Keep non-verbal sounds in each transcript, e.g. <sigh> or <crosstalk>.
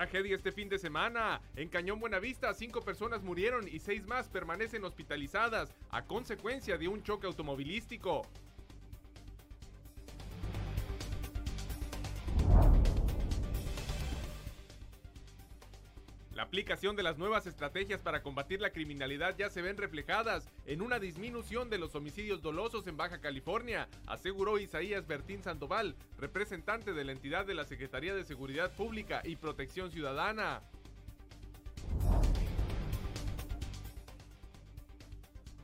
Tragedia este fin de semana. En Cañón Buenavista, cinco personas murieron y seis más permanecen hospitalizadas a consecuencia de un choque automovilístico. Aplicación de las nuevas estrategias para combatir la criminalidad ya se ven reflejadas en una disminución de los homicidios dolosos en Baja California, aseguró Isaías Bertín Sandoval, representante de la entidad de la Secretaría de Seguridad Pública y Protección Ciudadana.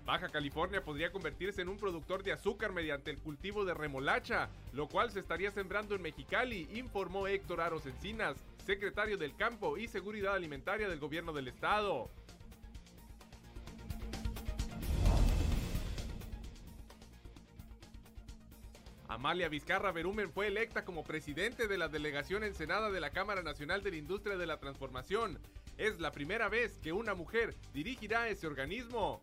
Baja California podría convertirse en un productor de azúcar mediante el cultivo de remolacha, lo cual se estaría sembrando en Mexicali, informó Héctor Aros Encinas, secretario del Campo y Seguridad Alimentaria del Gobierno del Estado. Amalia Vizcarra Berumen fue electa como presidente de la delegación Ensenada de la Cámara Nacional de la Industria de la Transformación. Es la primera vez que una mujer dirigirá ese organismo.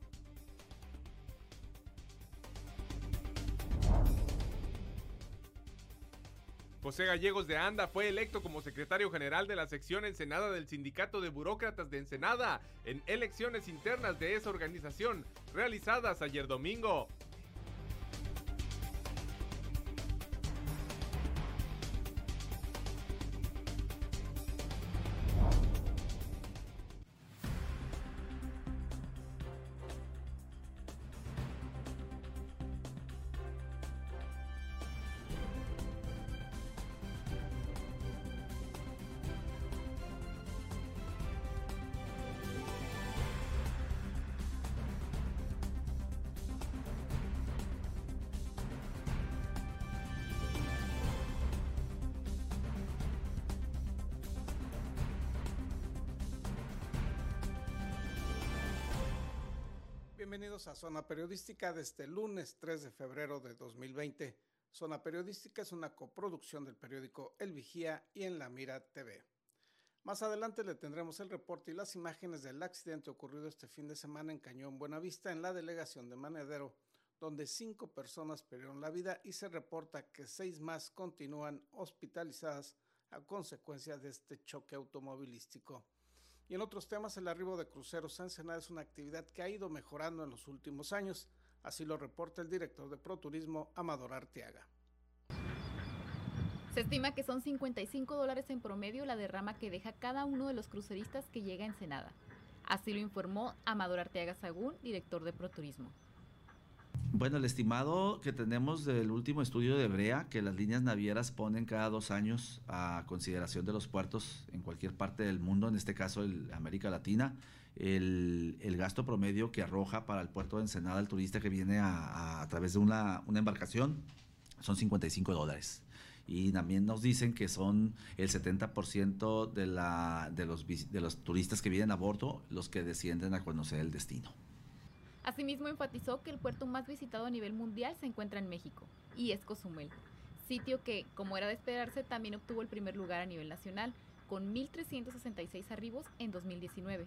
José Gallegos de Anda fue electo como secretario general de la sección Ensenada del Sindicato de Burócratas de Ensenada en elecciones internas de esa organización realizadas ayer domingo. Bienvenidos a Zona Periodística de este lunes 3 de febrero de 2020. Zona Periodística es una coproducción del periódico El Vigía y en La Mira TV. Más adelante le tendremos el reporte y las imágenes del accidente ocurrido este fin de semana en Cañón Buenavista, en la delegación de Manedero, donde cinco personas perdieron la vida y se reporta que seis más continúan hospitalizadas a consecuencia de este choque automovilístico. Y en otros temas, el arribo de cruceros a Ensenada es una actividad que ha ido mejorando en los últimos años. Así lo reporta el director de ProTurismo, Amador Arteaga. Se estima que son 55 dólares en promedio la derrama que deja cada uno de los cruceristas que llega a Ensenada. Así lo informó Amador Arteaga Sagún, director de ProTurismo. Bueno, el estimado que tenemos del último estudio de Brea, que las líneas navieras ponen cada dos años a consideración de los puertos en cualquier parte del mundo, en este caso el América Latina, el, gasto promedio que arroja para el puerto de Ensenada el turista que viene a, a, través de una, una embarcación son 55 dólares y también nos dicen que son el 70% de, la, de, los, de los turistas que vienen a bordo los que descienden a conocer el destino. Asimismo, enfatizó que el puerto más visitado a nivel mundial se encuentra en México, y es Cozumel, sitio que, como era de esperarse, también obtuvo el primer lugar a nivel nacional, con 1.366 arribos en 2019.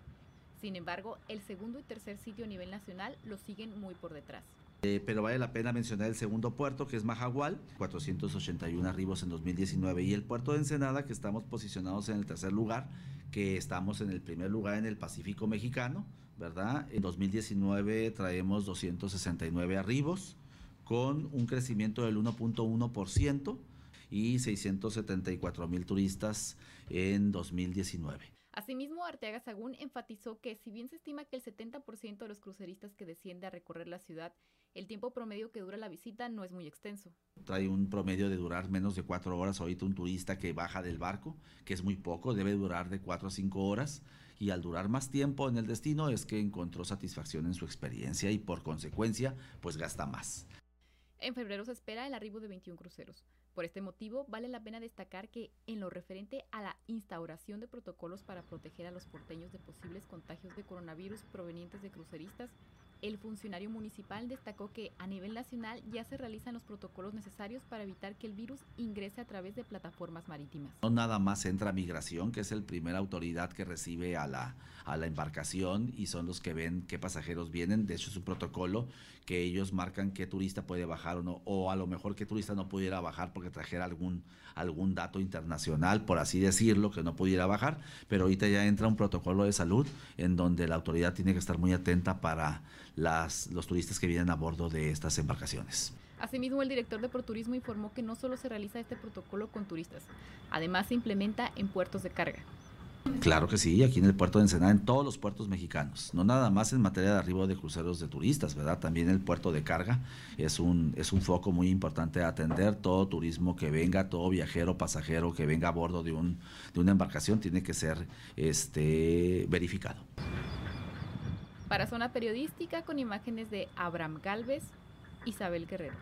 Sin embargo, el segundo y tercer sitio a nivel nacional lo siguen muy por detrás. Eh, pero vale la pena mencionar el segundo puerto, que es Majagual, 481 arribos en 2019, y el puerto de Ensenada, que estamos posicionados en el tercer lugar, que estamos en el primer lugar en el Pacífico mexicano, En 2019 traemos 269 arribos, con un crecimiento del 1.1% y 674 mil turistas en 2019. Asimismo, Arteaga Sagún enfatizó que si bien se estima que el 70% de los cruceristas que desciende a recorrer la ciudad, el tiempo promedio que dura la visita no es muy extenso. Trae un promedio de durar menos de cuatro horas ahorita un turista que baja del barco, que es muy poco, debe durar de cuatro a cinco horas y al durar más tiempo en el destino es que encontró satisfacción en su experiencia y por consecuencia pues gasta más. En febrero se espera el arribo de 21 cruceros. Por este motivo, vale la pena destacar que en lo referente a la instauración de protocolos para proteger a los porteños de posibles contagios de coronavirus provenientes de cruceristas, El funcionario municipal destacó que a nivel nacional ya se realizan los protocolos necesarios para evitar que el virus ingrese a través de plataformas marítimas. No nada más entra migración, que es el primera autoridad que recibe a la, a la embarcación y son los que ven qué pasajeros vienen. De hecho, es un protocolo que ellos marcan qué turista puede bajar o no, o a lo mejor qué turista no pudiera bajar porque trajera algún, algún dato internacional, por así decirlo, que no pudiera bajar. Pero ahorita ya entra un protocolo de salud en donde la autoridad tiene que estar muy atenta para las, los turistas que vienen a bordo de estas embarcaciones. Asimismo, el director de Proturismo informó que no solo se realiza este protocolo con turistas, además se implementa en puertos de carga. Claro que sí, aquí en el puerto de Ensenada, en todos los puertos mexicanos, no nada más en materia de arribo de cruceros de turistas, ¿verdad? También el puerto de carga es un, es un foco muy importante a atender. Todo turismo que venga, todo viajero, pasajero que venga a bordo de, un, de una embarcación tiene que ser este, verificado. Para Zona Periodística, con imágenes de Abraham Galvez, Isabel Guerrero.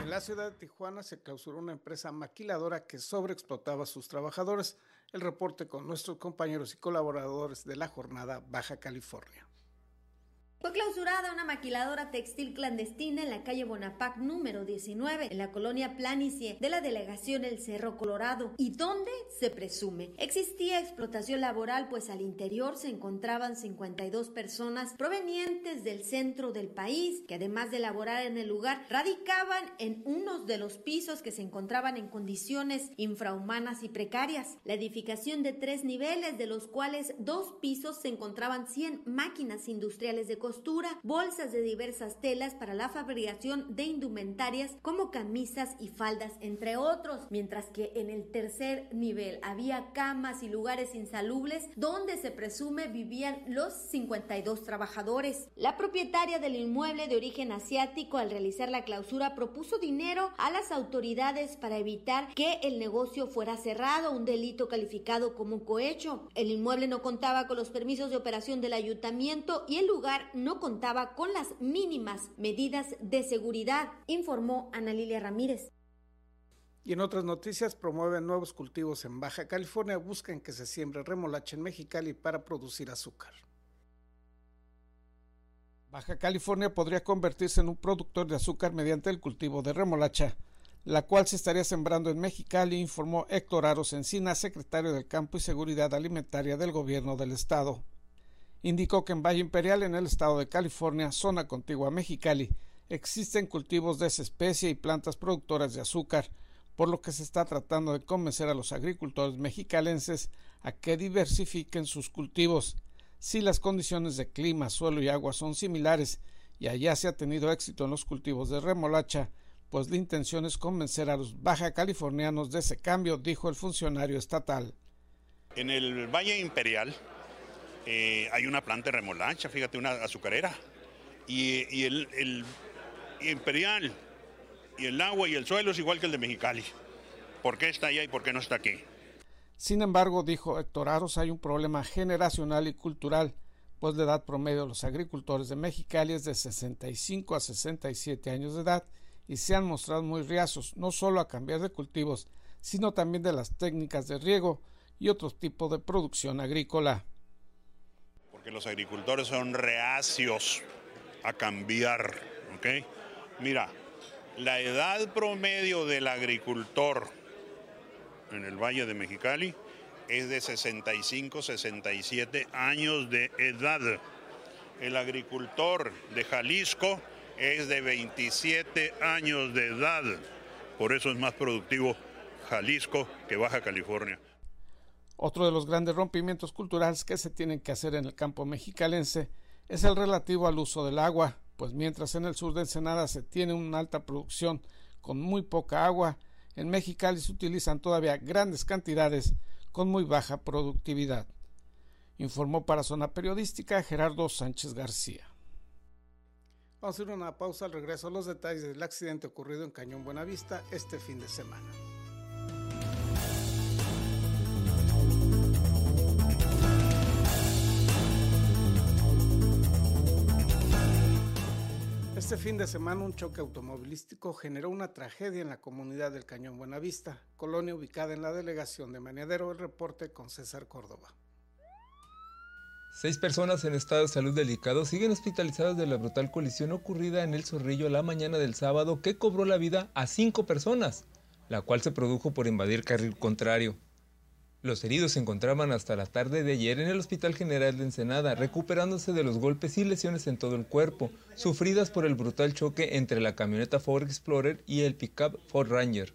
En la ciudad de Tijuana se clausuró una empresa maquiladora que sobreexplotaba a sus trabajadores. El reporte con nuestros compañeros y colaboradores de la jornada Baja California. Fue clausurada una maquiladora textil clandestina en la calle Bonapac número 19, en la colonia Planicie de la delegación El Cerro Colorado, y donde se presume existía explotación laboral, pues al interior se encontraban 52 personas provenientes del centro del país, que además de laborar en el lugar, radicaban en unos de los pisos que se encontraban en condiciones infrahumanas y precarias. La edificación de tres niveles, de los cuales dos pisos se encontraban 100 máquinas industriales de bolsas de diversas telas para la fabricación de indumentarias como camisas y faldas, entre otros, mientras que en el tercer nivel había camas y lugares insalubres donde se presume vivían los 52 trabajadores. La propietaria del inmueble de origen asiático al realizar la clausura propuso dinero a las autoridades para evitar que el negocio fuera cerrado, un delito calificado como cohecho. El inmueble no contaba con los permisos de operación del ayuntamiento y el lugar no contaba con las mínimas medidas de seguridad, informó Ana Lilia Ramírez. Y en otras noticias, promueven nuevos cultivos en Baja California, buscan que se siembre remolacha en Mexicali para producir azúcar. Baja California podría convertirse en un productor de azúcar mediante el cultivo de remolacha, la cual se estaría sembrando en Mexicali, informó Héctor Aros Encina, secretario del Campo y Seguridad Alimentaria del Gobierno del Estado indicó que en Valle Imperial, en el estado de California, zona contigua a Mexicali, existen cultivos de esa especie y plantas productoras de azúcar, por lo que se está tratando de convencer a los agricultores mexicalenses a que diversifiquen sus cultivos. Si las condiciones de clima, suelo y agua son similares y allá se ha tenido éxito en los cultivos de remolacha, pues la intención es convencer a los baja californianos de ese cambio, dijo el funcionario estatal. En el Valle Imperial eh, hay una planta de remolacha, fíjate, una azucarera. Y, el, imperial, y el agua y el suelo es igual que el de Mexicali. ¿Por qué está allá y por qué no está aquí? Sin embargo, dijo Héctor Aros, hay un problema generacional y cultural, pues la edad promedio de los agricultores de Mexicali es de 65 a 67 años de edad y se han mostrado muy riazos, no solo a cambiar de cultivos, sino también de las técnicas de riego y otros tipos de producción agrícola que los agricultores son reacios a cambiar. ¿ok? Mira, la edad promedio del agricultor en el Valle de Mexicali es de 65, 67 años de edad. El agricultor de Jalisco es de 27 años de edad. Por eso es más productivo Jalisco que Baja California. Otro de los grandes rompimientos culturales que se tienen que hacer en el campo mexicalense es el relativo al uso del agua, pues mientras en el sur de Ensenada se tiene una alta producción con muy poca agua, en Mexicali se utilizan todavía grandes cantidades con muy baja productividad. Informó para Zona Periodística Gerardo Sánchez García. Vamos a hacer una pausa al regreso a los detalles del accidente ocurrido en Cañón Buenavista este fin de semana. Este fin de semana un choque automovilístico generó una tragedia en la comunidad del Cañón Buenavista, colonia ubicada en la delegación de Maniadero. El reporte con César Córdoba. Seis personas en estado de salud delicado siguen hospitalizadas de la brutal colisión ocurrida en el Zorrillo la mañana del sábado que cobró la vida a cinco personas, la cual se produjo por invadir carril contrario. Los heridos se encontraban hasta la tarde de ayer en el Hospital General de Ensenada, recuperándose de los golpes y lesiones en todo el cuerpo, sufridas por el brutal choque entre la camioneta Ford Explorer y el pickup Ford Ranger.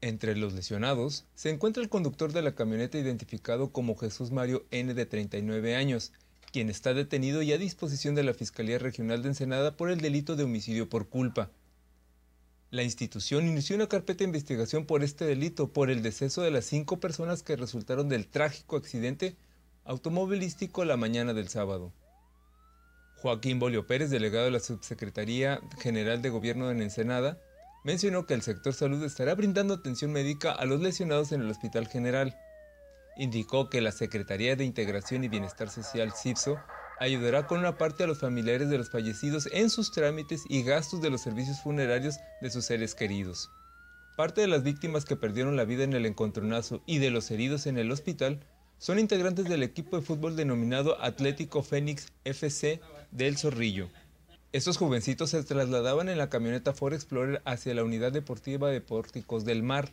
Entre los lesionados se encuentra el conductor de la camioneta identificado como Jesús Mario N de 39 años, quien está detenido y a disposición de la Fiscalía Regional de Ensenada por el delito de homicidio por culpa. La institución inició una carpeta de investigación por este delito por el deceso de las cinco personas que resultaron del trágico accidente automovilístico la mañana del sábado. Joaquín Bolio Pérez, delegado de la Subsecretaría General de Gobierno en Ensenada, mencionó que el sector salud estará brindando atención médica a los lesionados en el Hospital General. Indicó que la Secretaría de Integración y Bienestar Social, CIPSO, ayudará con una parte a los familiares de los fallecidos en sus trámites y gastos de los servicios funerarios de sus seres queridos. Parte de las víctimas que perdieron la vida en el encontronazo y de los heridos en el hospital son integrantes del equipo de fútbol denominado Atlético Fénix FC del Zorrillo. Estos jovencitos se trasladaban en la camioneta Ford Explorer hacia la unidad deportiva de Pórticos del Mar,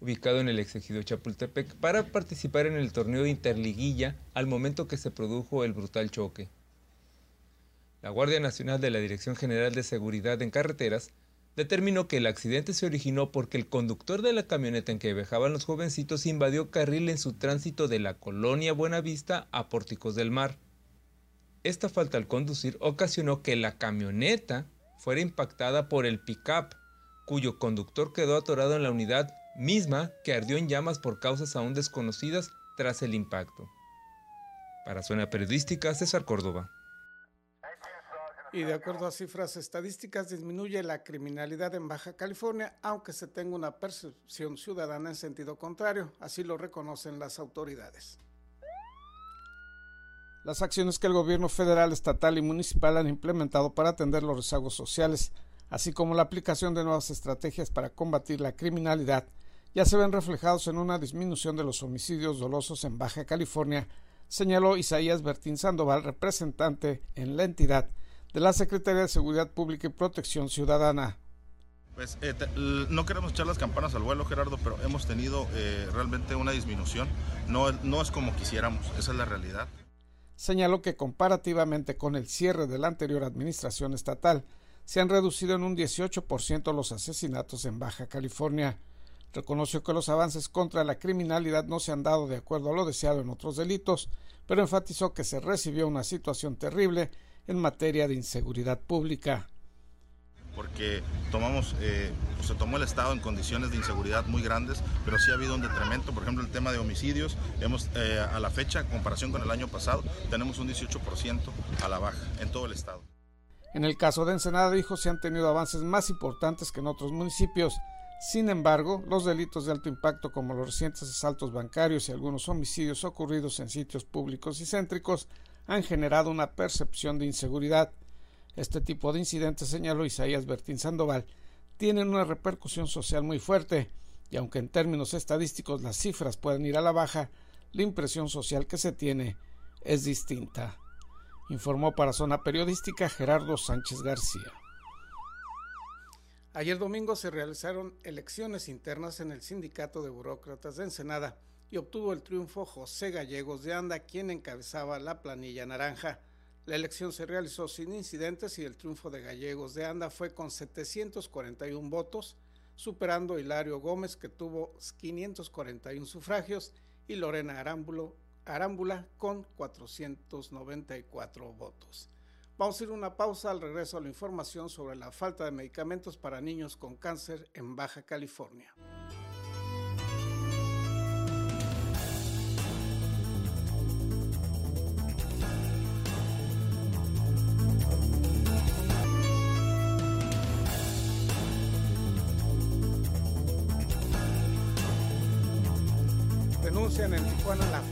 ubicado en el exegido Chapultepec, para participar en el torneo de Interliguilla al momento que se produjo el brutal choque. La Guardia Nacional de la Dirección General de Seguridad en Carreteras determinó que el accidente se originó porque el conductor de la camioneta en que viajaban los jovencitos invadió carril en su tránsito de la colonia Buenavista a Pórticos del Mar esta falta al conducir ocasionó que la camioneta fuera impactada por el pickup, cuyo conductor quedó atorado en la unidad misma que ardió en llamas por causas aún desconocidas tras el impacto. Para Zona Periodística, César Córdoba. Y de acuerdo a cifras estadísticas, disminuye la criminalidad en Baja California, aunque se tenga una percepción ciudadana en sentido contrario, así lo reconocen las autoridades. Las acciones que el gobierno federal, estatal y municipal han implementado para atender los rezagos sociales, así como la aplicación de nuevas estrategias para combatir la criminalidad, ya se ven reflejados en una disminución de los homicidios dolosos en Baja California, señaló Isaías Bertín Sandoval, representante en la entidad de la Secretaría de Seguridad Pública y Protección Ciudadana. Pues eh, no queremos echar las campanas al vuelo, Gerardo, pero hemos tenido eh, realmente una disminución. No, no es como quisiéramos, esa es la realidad señaló que comparativamente con el cierre de la anterior administración estatal, se han reducido en un 18% los asesinatos en Baja California. Reconoció que los avances contra la criminalidad no se han dado de acuerdo a lo deseado en otros delitos, pero enfatizó que se recibió una situación terrible en materia de inseguridad pública porque tomamos, eh, se tomó el Estado en condiciones de inseguridad muy grandes, pero sí ha habido un detrimento, por ejemplo, el tema de homicidios, hemos eh, a la fecha, en comparación con el año pasado, tenemos un 18% a la baja en todo el Estado. En el caso de Ensenada, dijo, se han tenido avances más importantes que en otros municipios. Sin embargo, los delitos de alto impacto como los recientes asaltos bancarios y algunos homicidios ocurridos en sitios públicos y céntricos han generado una percepción de inseguridad. Este tipo de incidentes, señaló Isaías Bertín Sandoval, tienen una repercusión social muy fuerte, y aunque en términos estadísticos las cifras pueden ir a la baja, la impresión social que se tiene es distinta. Informó para Zona Periodística Gerardo Sánchez García. Ayer domingo se realizaron elecciones internas en el Sindicato de Burócratas de Ensenada y obtuvo el triunfo José Gallegos de Anda, quien encabezaba la planilla naranja. La elección se realizó sin incidentes y el triunfo de Gallegos de Anda fue con 741 votos, superando a Hilario Gómez que tuvo 541 sufragios y Lorena Arámbula con 494 votos. Vamos a ir una pausa al regreso a la información sobre la falta de medicamentos para niños con cáncer en Baja California.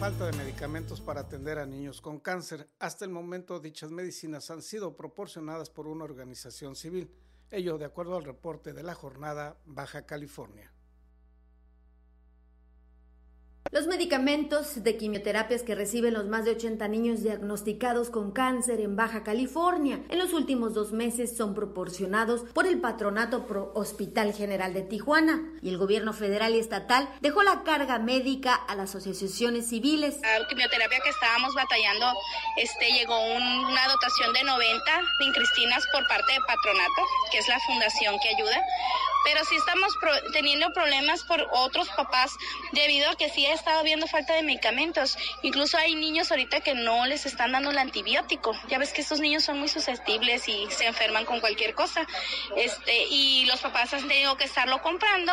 Falta de medicamentos para atender a niños con cáncer. Hasta el momento dichas medicinas han sido proporcionadas por una organización civil, ello de acuerdo al reporte de la jornada Baja California. Los medicamentos de quimioterapias que reciben los más de 80 niños diagnosticados con cáncer en Baja California en los últimos dos meses son proporcionados por el Patronato Pro Hospital General de Tijuana y el gobierno federal y estatal dejó la carga médica a las asociaciones civiles. La quimioterapia que estábamos batallando, este, llegó una dotación de 90 Cristinas por parte de Patronato, que es la fundación que ayuda pero sí estamos teniendo problemas por otros papás debido a que sí ha estado habiendo falta de medicamentos. Incluso hay niños ahorita que no les están dando el antibiótico. Ya ves que estos niños son muy susceptibles y se enferman con cualquier cosa. Este, y los papás han tenido que estarlo comprando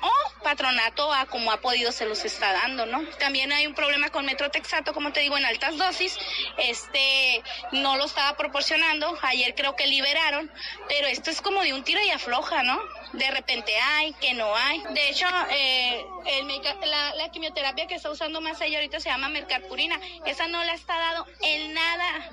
o patronato a como ha podido se los está dando, ¿no? También hay un problema con metrotexato, como te digo, en altas dosis, este no lo estaba proporcionando, ayer creo que liberaron, pero esto es como de un tiro y afloja, ¿no? De repente hay, que no hay. De hecho, eh, la, quimioterapia que está usando más allá ahorita se llama mercapurina, esa no la está dado en nada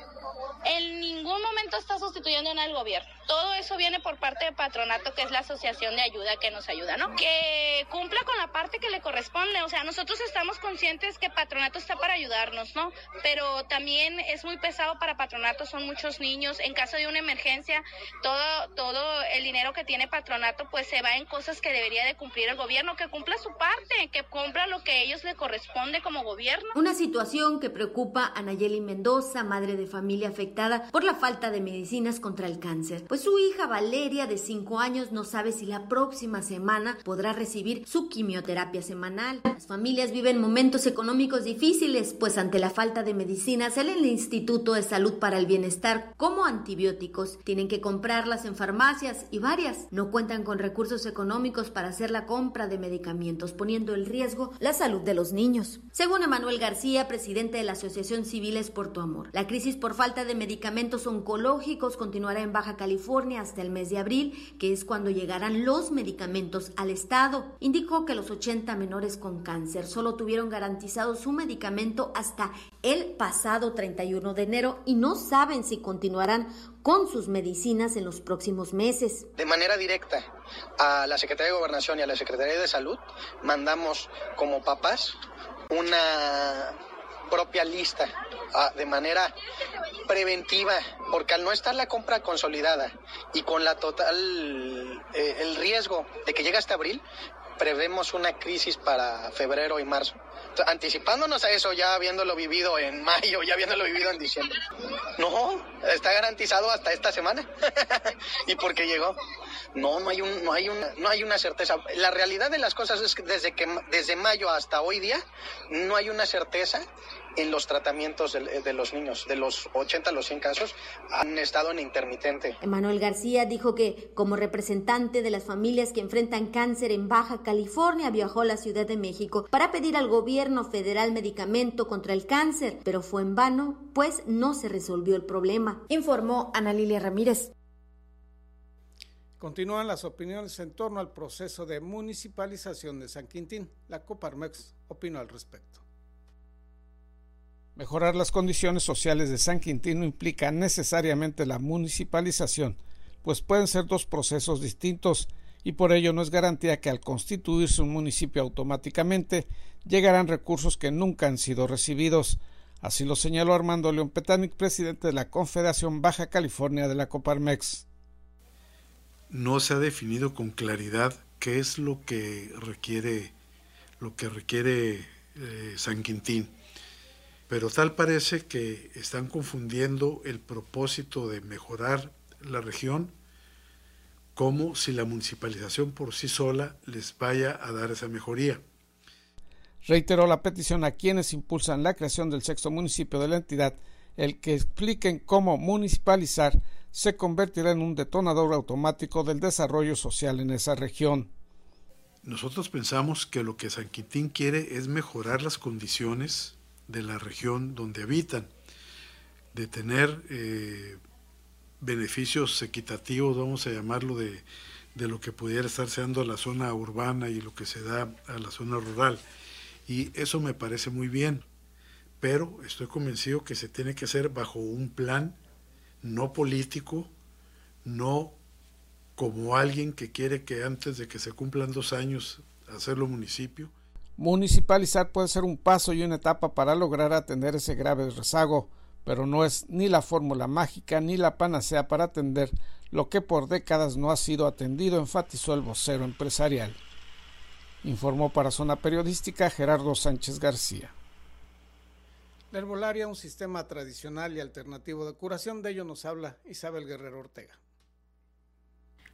en ningún momento está sustituyendo en el gobierno. Todo eso viene por parte de Patronato, que es la asociación de ayuda que nos ayuda, ¿no? Que cumpla con la parte que le corresponde. O sea, nosotros estamos conscientes que Patronato está para ayudarnos, ¿no? Pero también es muy pesado para Patronato, son muchos niños. En caso de una emergencia, todo, todo el dinero que tiene Patronato, pues se va en cosas que debería de cumplir el gobierno, que cumpla su parte, que cumpla lo que a ellos le corresponde como gobierno. Una situación que preocupa a Nayeli Mendoza, madre de familia afectada por la falta de medicinas contra el cáncer, pues su hija Valeria de 5 años no sabe si la próxima semana podrá recibir su quimioterapia semanal. Las familias viven momentos económicos difíciles, pues ante la falta de medicinas, el Instituto de Salud para el Bienestar como antibióticos tienen que comprarlas en farmacias y varias no cuentan con recursos económicos para hacer la compra de medicamentos, poniendo en riesgo la salud de los niños. Según Emanuel García, presidente de la Asociación Civiles por tu Amor, la crisis por falta de medicamentos oncológicos continuará en Baja California hasta el mes de abril, que es cuando llegarán los medicamentos al Estado. Indicó que los 80 menores con cáncer solo tuvieron garantizado su medicamento hasta el pasado 31 de enero y no saben si continuarán con sus medicinas en los próximos meses. De manera directa a la Secretaría de Gobernación y a la Secretaría de Salud mandamos como papás una propia lista ah, de manera preventiva, porque al no estar la compra consolidada y con la total eh, el riesgo de que llegue hasta abril, prevemos una crisis para febrero y marzo. Anticipándonos a eso, ya habiéndolo vivido en <laughs> mayo, ya habiéndolo vivido en diciembre. No, está garantizado hasta esta semana. <laughs> ¿Y por qué llegó? No, no hay, un, no, hay una, no hay una certeza. La realidad de las cosas es que desde, que desde mayo hasta hoy día no hay una certeza en los tratamientos de, los niños. De los 80 a los 100 casos han estado en intermitente. Emanuel García dijo que como representante de las familias que enfrentan cáncer en Baja California viajó a la Ciudad de México para pedir al gobierno federal medicamento contra el cáncer, pero fue en vano, pues no se resolvió el problema, informó Ana Lilia Ramírez. Continúan las opiniones en torno al proceso de municipalización de San Quintín. La Coparmex opinó al respecto. Mejorar las condiciones sociales de San Quintín no implica necesariamente la municipalización, pues pueden ser dos procesos distintos y por ello no es garantía que al constituirse un municipio automáticamente llegarán recursos que nunca han sido recibidos. Así lo señaló Armando León Petanic, presidente de la Confederación Baja California de la Coparmex. No se ha definido con claridad qué es lo que requiere lo que requiere eh, San Quintín pero tal parece que están confundiendo el propósito de mejorar la región como si la municipalización por sí sola les vaya a dar esa mejoría. Reiteró la petición a quienes impulsan la creación del sexto municipio de la entidad, el que expliquen cómo municipalizar se convertirá en un detonador automático del desarrollo social en esa región. Nosotros pensamos que lo que San Quintín quiere es mejorar las condiciones de la región donde habitan, de tener eh, beneficios equitativos, vamos a llamarlo, de, de, lo que pudiera estar siendo la zona urbana y lo que se da a la zona rural. Y eso me parece muy bien, pero estoy convencido que se tiene que hacer bajo un plan no político, no como alguien que quiere que antes de que se cumplan dos años hacerlo municipio, Municipalizar puede ser un paso y una etapa para lograr atender ese grave rezago, pero no es ni la fórmula mágica ni la panacea para atender lo que por décadas no ha sido atendido, enfatizó el vocero empresarial. Informó para Zona Periodística Gerardo Sánchez García. La herbolaria, un sistema tradicional y alternativo de curación, de ello nos habla Isabel Guerrero Ortega.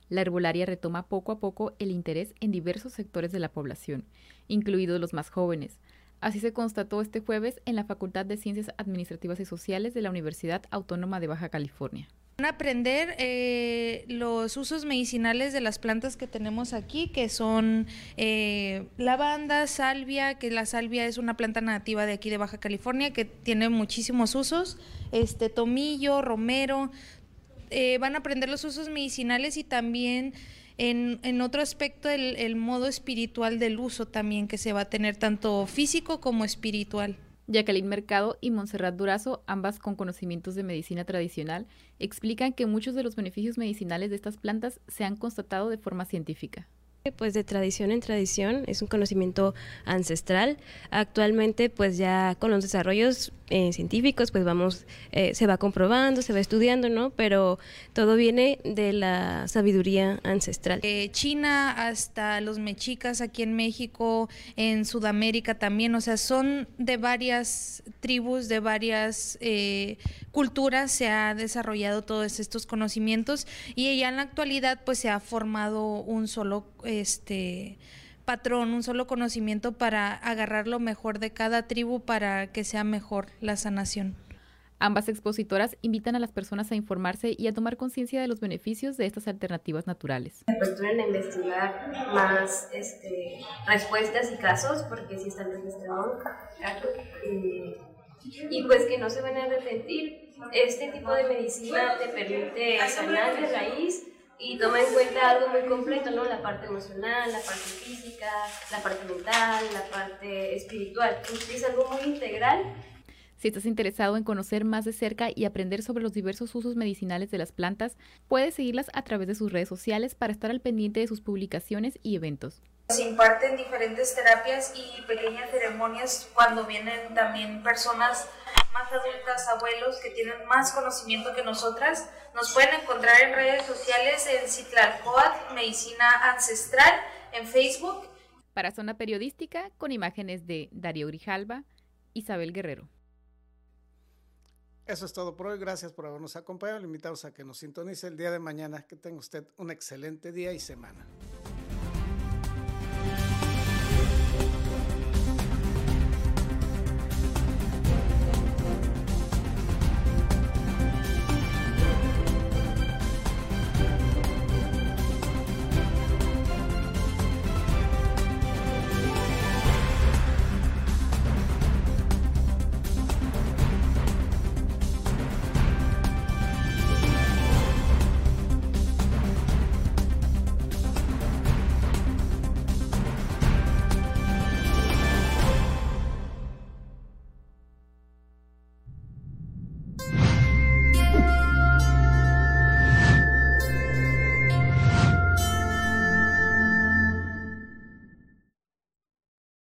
La herbolaria retoma poco a poco el interés en diversos sectores de la población, incluidos los más jóvenes. Así se constató este jueves en la Facultad de Ciencias Administrativas y Sociales de la Universidad Autónoma de Baja California aprender eh, los usos medicinales de las plantas que tenemos aquí, que son eh, lavanda, salvia, que la salvia es una planta nativa de aquí de Baja California que tiene muchísimos usos, este tomillo, romero, eh, van a aprender los usos medicinales y también en, en otro aspecto el modo espiritual del uso también que se va a tener tanto físico como espiritual. Jacqueline Mercado y Montserrat Durazo, ambas con conocimientos de medicina tradicional, explican que muchos de los beneficios medicinales de estas plantas se han constatado de forma científica. Pues de tradición en tradición, es un conocimiento ancestral. Actualmente, pues ya con los desarrollos eh, científicos, pues vamos, eh, se va comprobando, se va estudiando, ¿no? Pero todo viene de la sabiduría ancestral. De China hasta los mexicas aquí en México, en Sudamérica también, o sea, son de varias tribus, de varias eh, culturas, se ha desarrollado todos estos conocimientos y ya en la actualidad pues se ha formado un solo, este, patrón, un solo conocimiento para agarrar lo mejor de cada tribu para que sea mejor la sanación. Ambas expositoras invitan a las personas a informarse y a tomar conciencia de los beneficios de estas alternativas naturales. Aperturan a investigar más este, respuestas y casos, porque si están registrados, eh, y pues que no se van a arrepentir. Este tipo de medicina te permite sanar de raíz y toma en cuenta algo muy completo, ¿no? La parte emocional, la parte física, la parte mental, la parte espiritual. Es algo muy integral. Si estás interesado en conocer más de cerca y aprender sobre los diversos usos medicinales de las plantas, puedes seguirlas a través de sus redes sociales para estar al pendiente de sus publicaciones y eventos. Se imparten diferentes terapias y pequeñas ceremonias cuando vienen también personas más adultas, abuelos que tienen más conocimiento que nosotras. Nos pueden encontrar en redes sociales en Citlalcoat, Medicina Ancestral, en Facebook. Para Zona Periodística, con imágenes de Darío Grijalva, Isabel Guerrero. Eso es todo por hoy. Gracias por habernos acompañado. Le invitamos a que nos sintonice el día de mañana. Que tenga usted un excelente día y semana.